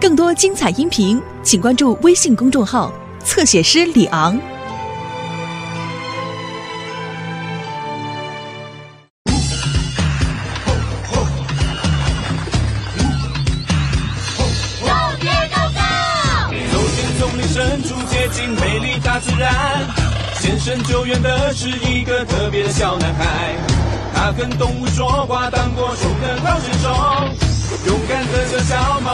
更多精彩音频，请关注微信公众号“侧写师李昂”。走进丛林深处，接近美丽大自然。现身救援的是一个特别的小男孩，他跟动物说话，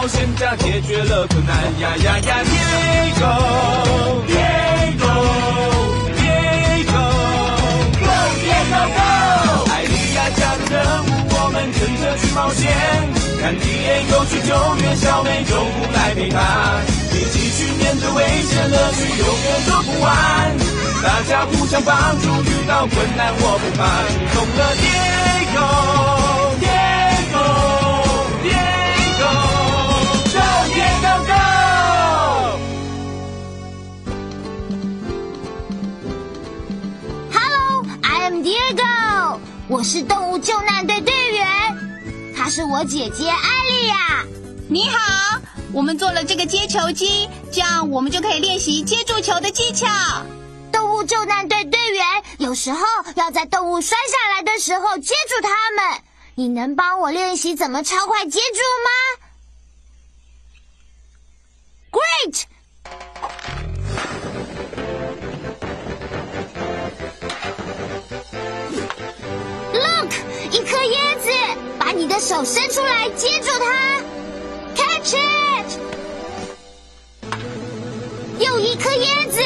冒险家，解决了困难。呀呀呀，Diego，Diego，Diego，Go，Diego，Go！艾莉亚家的任务，我们跟着去冒险。看 Diego 去救援小美洲虎来陪伴，一起去面对危险，乐趣永远做不完。大家互相帮助，遇到困难我不怕。懂了 Diego，Diego，Diego，Go，Diego，Go！我是动物救难队队员，她是我姐姐艾莉亚。你好，我们做了这个接球机，这样我们就可以练习接住球的技巧。动物救难队队员有时候要在动物摔下来的时候接住它们。你能帮我练习怎么超快接住吗手伸出来接住它，Catch it！又一颗椰子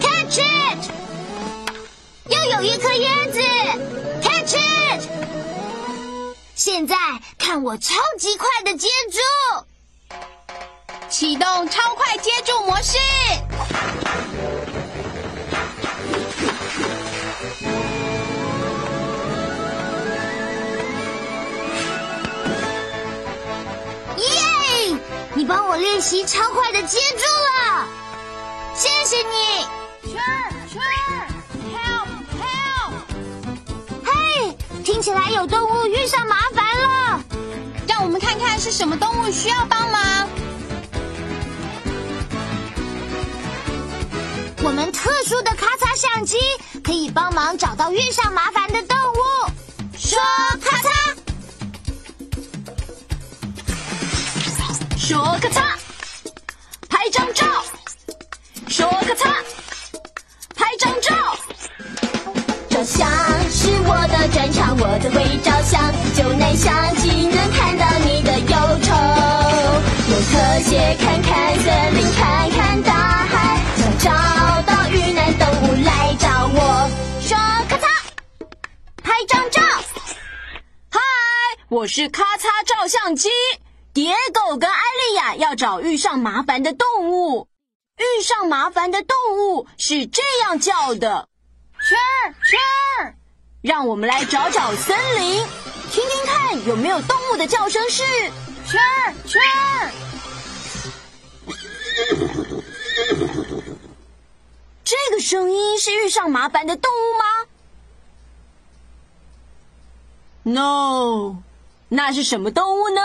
，Catch it！又有一颗椰子，Catch it！现在看我超级快的接住，启动超快接住模式。帮我练习超快的接住了，谢谢你。Sure, sure, help, help！嘿，听起来有动物遇上麻烦了。让我们看看是什么动物需要帮忙。我们特殊的咔嚓相机可以帮忙找到遇上麻烦的动物。说咔嚓，说咔嚓，拍张照。说咔嚓，拍张照。照相是我的专长，我最会照相。就能相机能看到你的忧愁，用特写看看森林，看看大海，想找到遇难动物来找我。说咔嚓，拍张照。嗨，我是咔嚓照相机。蝶狗跟艾丽亚要找遇上麻烦的动物。遇上麻烦的动物是这样叫的，Sure Sure。让我们来找找森林，听听看有没有动物的叫声是 Sure Sure。这个声音是遇上麻烦的动物吗？No，那是什么动物呢？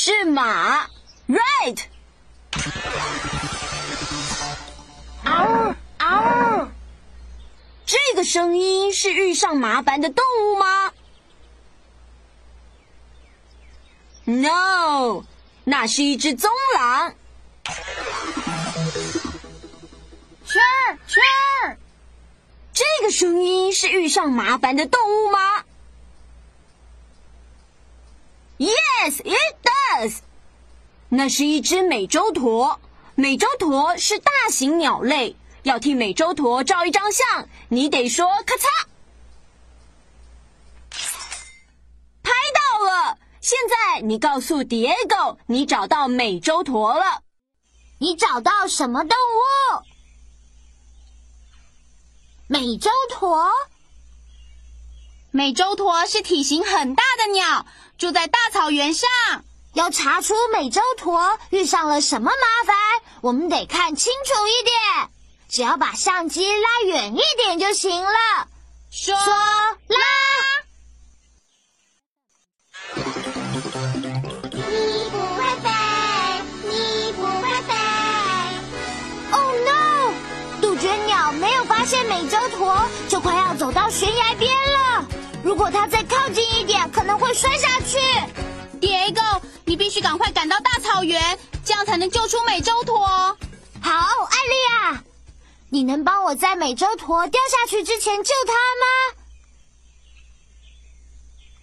是马，Right。嗷嗷，这个声音是遇上麻烦的动物吗？No，那是一只棕狼。圈圈这个声音是遇上麻烦的动物吗？Yes, it does。那是一只美洲驼。美洲驼是大型鸟类，要替美洲驼照一张相，你得说咔嚓，拍到了。现在你告诉 Diego，你找到美洲驼了。你找到什么动物？美洲驼。美洲驼是体型很大的鸟，住在大草原上，要查出美洲驼遇上了什么麻烦，我们得看清楚一点，只要把相机拉远一点就行了。说啦。你不会飞，你不会飞。oh no。杜鹃鸟没有发现美洲驼，就快要走到悬崖边了。如果他再靠近一点，可能会摔下去。Diego，你必须赶快赶到大草原，这样才能救出美洲驼。好，艾丽亚，你能帮我在美洲驼掉下去之前救他吗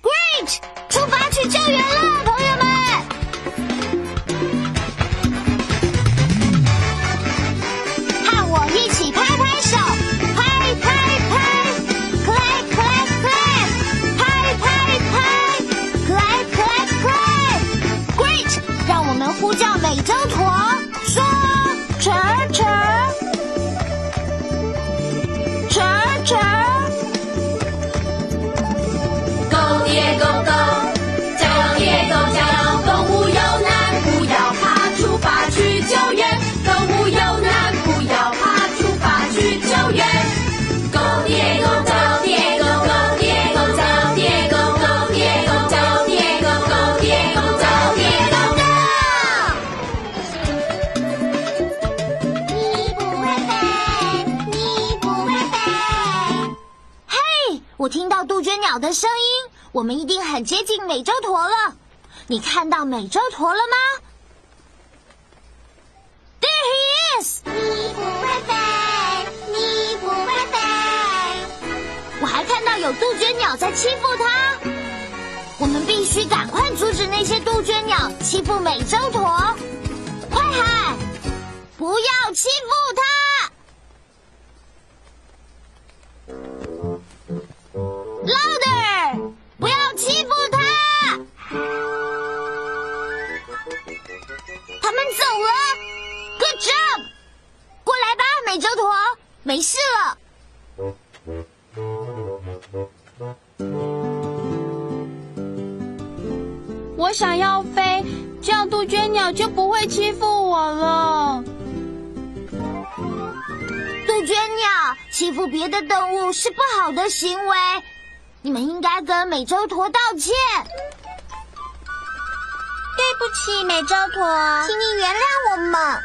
？Great，出发去救援了，我们一定很接近美洲驼了。你看到美洲驼了吗？There he is！你不会飞，你不会飞。我还看到有杜鹃鸟在欺负它。我们必须赶快阻止那些杜鹃鸟欺负美洲驼。快喊！不要欺负动物是不好的行为，你们应该跟美洲驼道歉。对不起，美洲驼，请你原谅我们。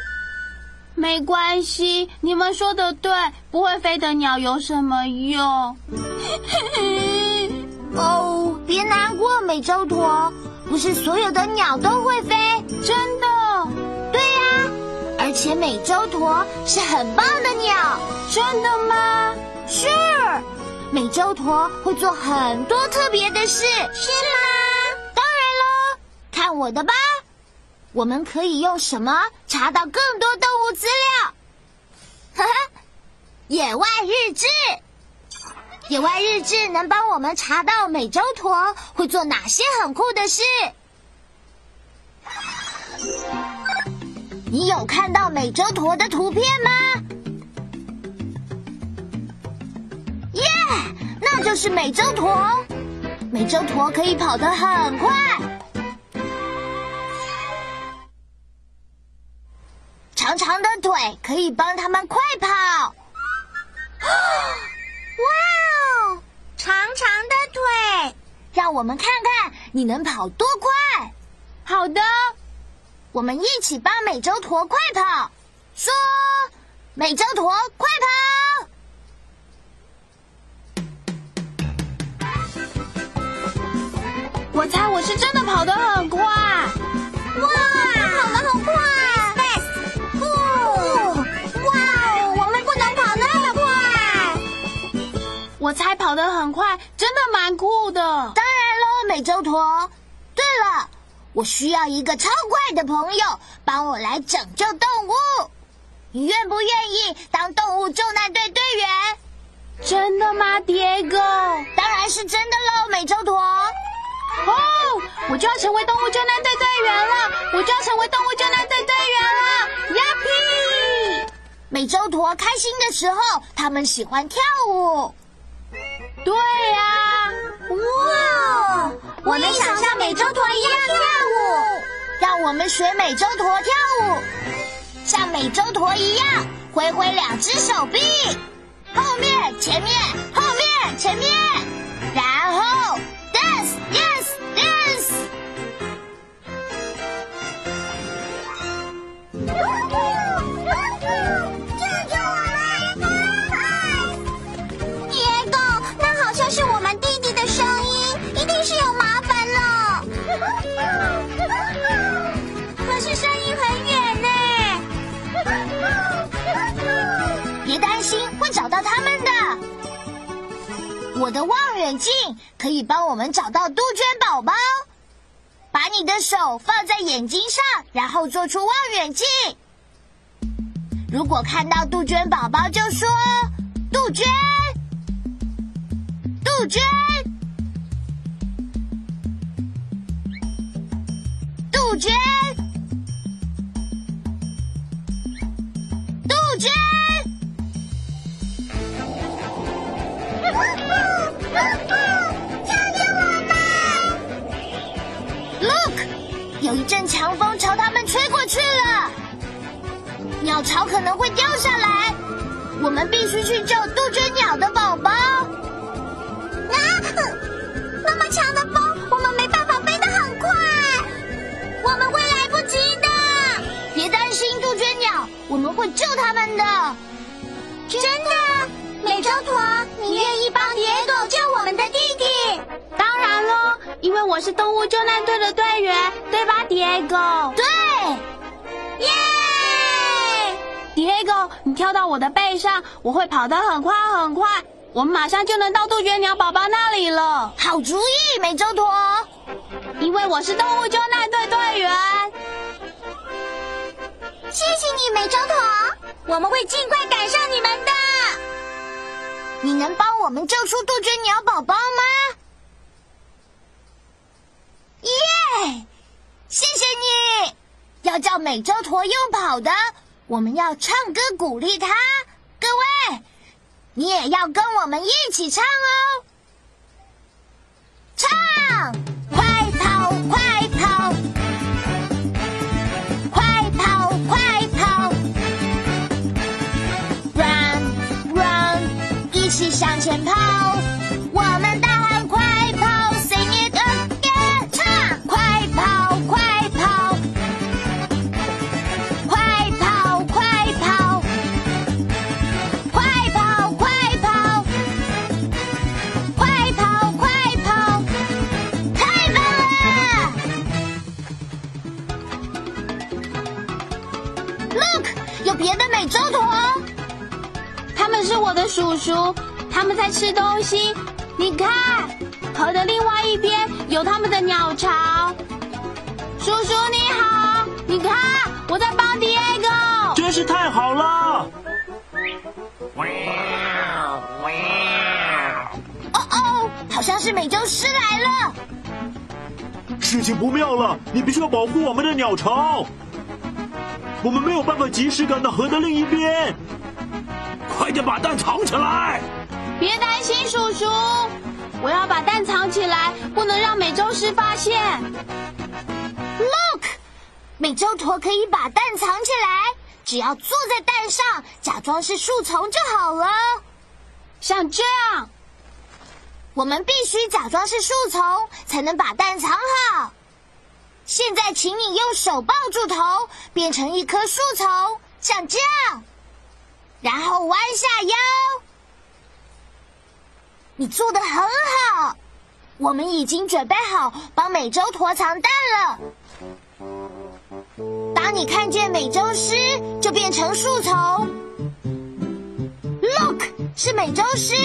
没关系，你们说的对，不会飞的鸟有什么用？哦，别难过，美洲驼，不是所有的鸟都会飞。真的？对呀、而且美洲驼是很棒的鸟。真的吗？是，美洲驼会做很多特别的事。是吗？当然喽，看我的吧。我们可以用什么查到更多动物资料？野外日志。野外日志能帮我们查到美洲驼会做哪些很酷的事。你有看到美洲驼的图片吗？那就是美洲驼。美洲驼可以跑得很快，长长的腿可以帮它们快跑。哇哦，长长的腿，让我们看看你能跑多快。好的，我们一起帮美洲驼快跑，说：“美洲驼快跑！”我猜我是真的跑得很快。哇，跑得很快！Fast，哇哦，我们不能跑那么快。我猜跑得很快，真的蛮酷的。当然喽，美洲驼。对了，我需要一个超快的朋友帮我来拯救动物。你愿不愿意当动物救难队队员？真的吗，Diego？当然是真的喽，美洲驼。哦，我就要成为动物救难队队员了！我就要成为动物救难队队员了！呀屁！美洲驼开心的时候，他们喜欢跳舞。对呀、哇！我们想像美洲驼一样跳舞，让我们学美洲驼跳舞，像美洲驼一样挥挥两只手臂，后面、前面、后面、我的望远镜可以帮我们找到杜鹃宝宝。把你的手放在眼睛上，然后做出望远镜。如果看到杜鹃宝宝，就说“杜鹃，杜鹃，杜鹃，有一阵强风朝他们吹过去了，鸟巢可能会掉下来，我们必须去救杜鹃鸟的宝宝。啊，那么强的风，我们没办法飞得很快，我们会来不及的。别担心，杜鹃鸟，我们会救他们的。真的，美洲驼，你愿意帮我是动物救难队的队员，对吧，Diego？对，耶！Diego，你跳到我的背上，我会跑得很快很快，我们马上就能到杜鹃鸟宝宝那里了。好主意，美洲驼。因为我是动物救难队队员。谢谢你，美洲驼，我们会尽快赶上你们的。你能帮我们救出杜鹃鸟宝宝吗？耶！谢谢你。要叫美洲驼用跑的，我们要唱歌鼓励他。各位，你也要跟我们一起唱哦。唱，叔叔，他们在吃东西。你看，河的另外一边有他们的鸟巢。叔叔你好，你看我在帮 Diego。真是太好了！哦哦，好像是美洲狮来了。事情不妙了，你必须要保护我们的鸟巢。我们没有办法及时赶到河的另一边，快点把蛋藏起来！别担心，叔叔，我要把蛋藏起来，不能让美洲狮发现。Look，美洲驼可以把蛋藏起来，只要坐在蛋上，假装是树丛就好了。像这样，我们必须假装是树丛，才能把蛋藏好。现在，请你用手抱住头，变成一棵树丛，像这样，然后弯下腰。你做的很好，我们已经准备好帮美洲驼藏蛋了。当你看见美洲狮，就变成树丛。Look，是美洲狮，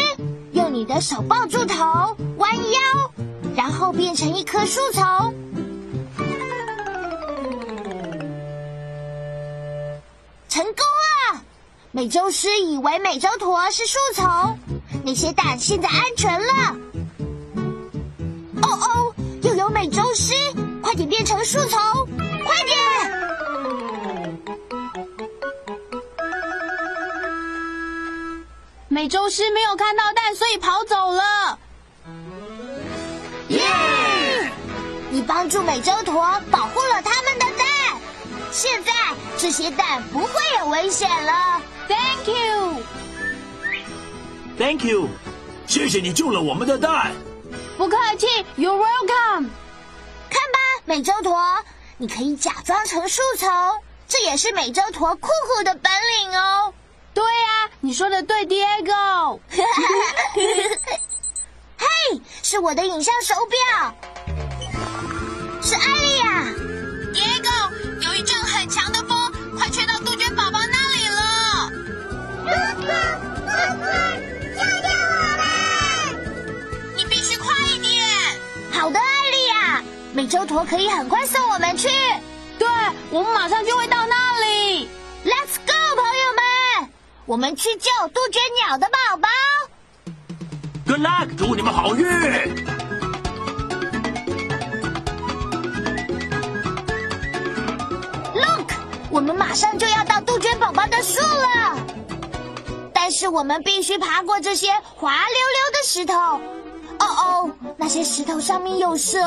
用你的手抱住头，弯腰，然后变成一棵树丛。成功！美洲狮以为美洲驼是树丛，那些蛋现在安全了。哦哦，又有美洲狮，快点变成树丛，快点！美洲狮没有看到蛋，所以跑走了。耶！你帮助美洲驼保护了他们的蛋，现在这些蛋不会有危险了。Thank you，Thank you，谢谢你救了我们的蛋。不客气，You're welcome。看吧，美洲驼，你可以假装成树丛，这也是美洲驼酷酷的本领哦。对呀、你说的对，Diego。嘿，是我的影像手表，是艾丽美洲驼可以很快送我们去。对，我们马上就会到那里。Let's go，朋友们，我们去救杜鹃鸟的宝宝。Good luck，祝你们好运！Look，我们马上就要到杜鹃宝宝的树了，但是我们必须爬过这些滑溜溜的石头。哦哦，那些石头上面有蛇，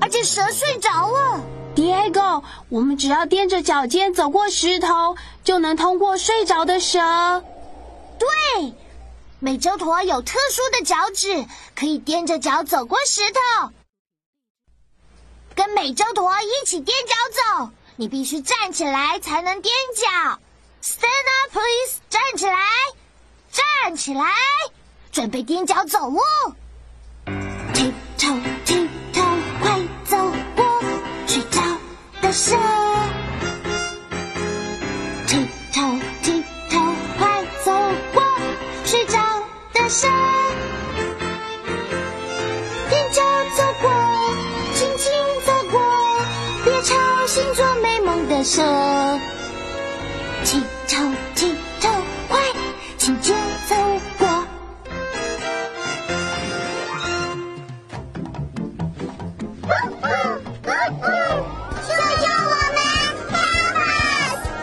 而且蛇睡着了。Diego，我们只要踮着脚尖走过石头，就能通过睡着的蛇。对，美洲驼有特殊的脚趾，可以踮着脚走过石头。跟美洲驼一起踮脚走，你必须站起来才能踮脚。Stand up, please！站起来，站起来，准备踮脚走路。Tiptoe, 的蛇。剃头剃头快走过，睡着的蛇。踮脚走过，轻轻走过，别吵醒做美梦的蛇。剃头剃头快，请接。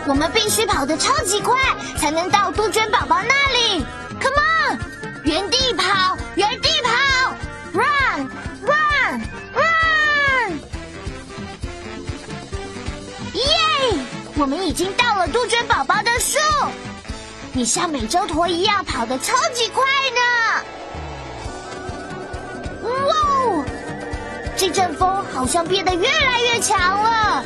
我们必须跑得超级快，才能到杜鹃宝宝那里。Come on，原地跑，原地跑，run run run！耶！我们已经到了杜鹃宝宝的树。你像美洲驼一样跑得超级快呢。哇哦！这阵风好像变得越来越强了。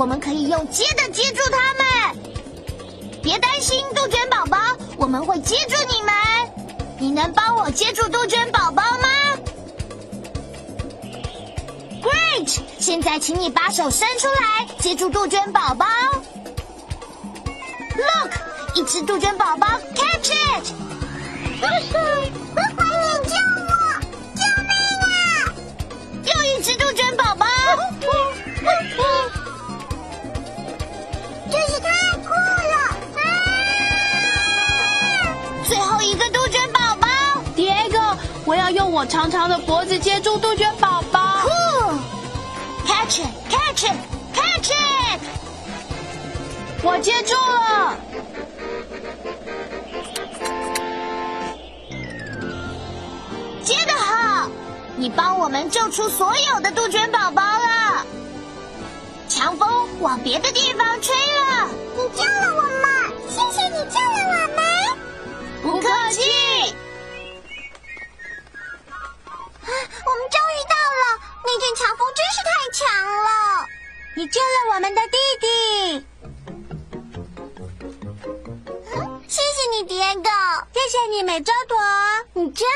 我们可以用接的接住他们。别担心，杜鹃宝宝，我们会接住你们。你能帮我接住杜鹃宝宝吗？Great！现在请你把手伸出来，接住杜鹃宝宝。Look，一只杜鹃宝宝，catch it！要用我长长的脖子接住杜鹃宝宝。Cool！Catch it！Catch it！Catch it！我接住了。接得好，你帮我们救出所有的杜鹃宝宝了。强风往别的地方吹了，你救了我们，谢谢你救了我们。不客气。我们终于到了，那阵强风真是太强了。你救了我们的弟弟。谢谢你，蝶狗。谢谢你，美洲驼。你真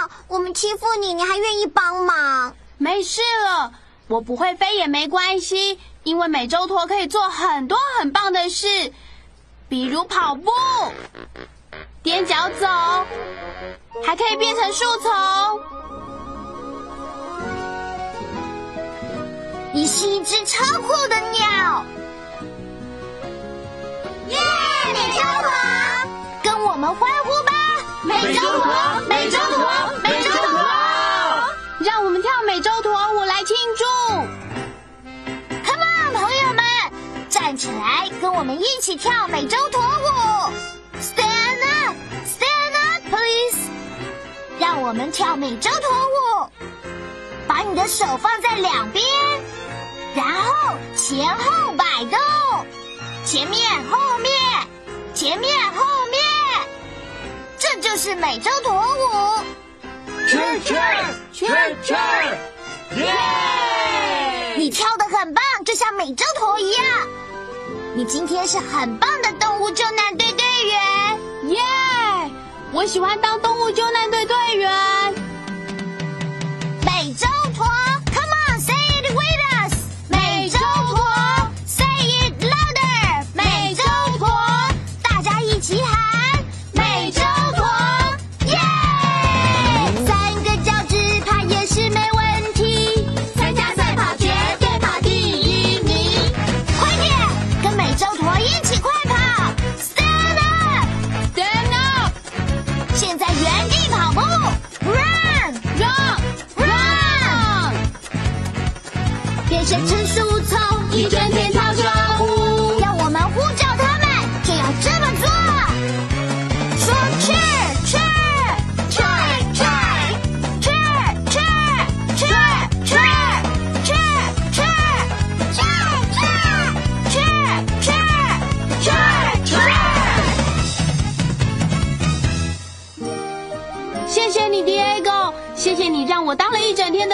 好，我们欺负你，你还愿意帮忙。没事了，我不会飞也没关系，因为美洲驼可以做很多很棒的事，比如跑步、踮脚走，还可以变成树丛。你是一只超酷的鸟。耶，美洲驼，跟我们欢呼吧！美洲驼，美洲驼，美洲驼。让我们跳美洲驼舞来庆祝。Come on，朋友们，站起来，跟我们一起跳美洲驼舞。Stand up，stand up please。让我们跳美洲驼舞，把你的手放在两边，然后前后摆动，前面后面，前面后面，这就是美洲驼舞。圈圈圈圈，耶！你跳的很棒，就像美洲驼一样。你今天是很棒的动物救难队队员。耶！我喜欢当动物救难队队员。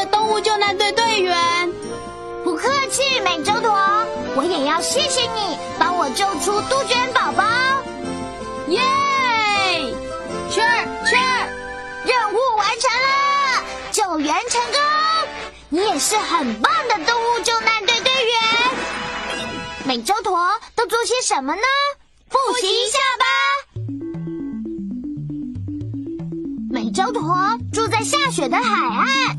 动物救难队队员。不客气，美洲驼，我也要谢谢你帮我救出杜鹃宝宝。耶！圈儿圈儿，任务完成了，救援成功。你也是很棒的动物救难队队员。美洲驼都做些什么呢？复习一下吧。美洲驼住在下雪的海岸，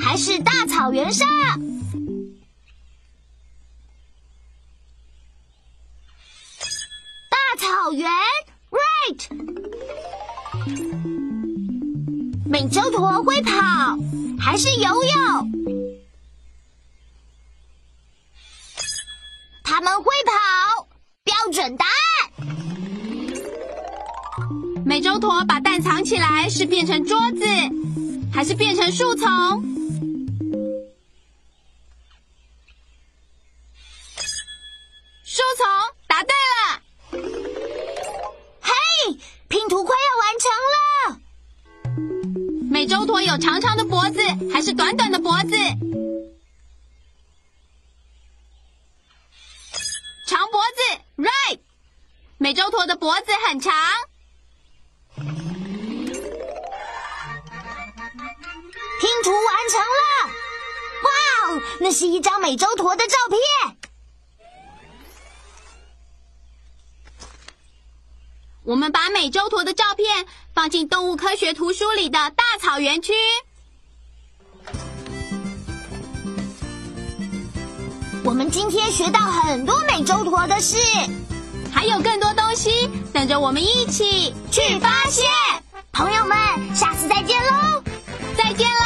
还是大草原上？大草原，right。美洲驼会跑，还是游泳？他们会跑，标准答案。美洲驼把蛋藏起来，是变成桌子，还是变成树丛？树丛，答对了。嘿，拼图快要完成了。美洲驼有长长的脖子，还是短短的脖子？长脖子，right。美洲驼的脖子很长。拼图完成了！哇哦，那是一张美洲驼的照片。我们把美洲驼的照片放进动物科学图书里的大草原区。我们今天学到很多美洲驼的事，还有更多东西等着我们一起去发现。朋友们，下次再见喽！再见喽！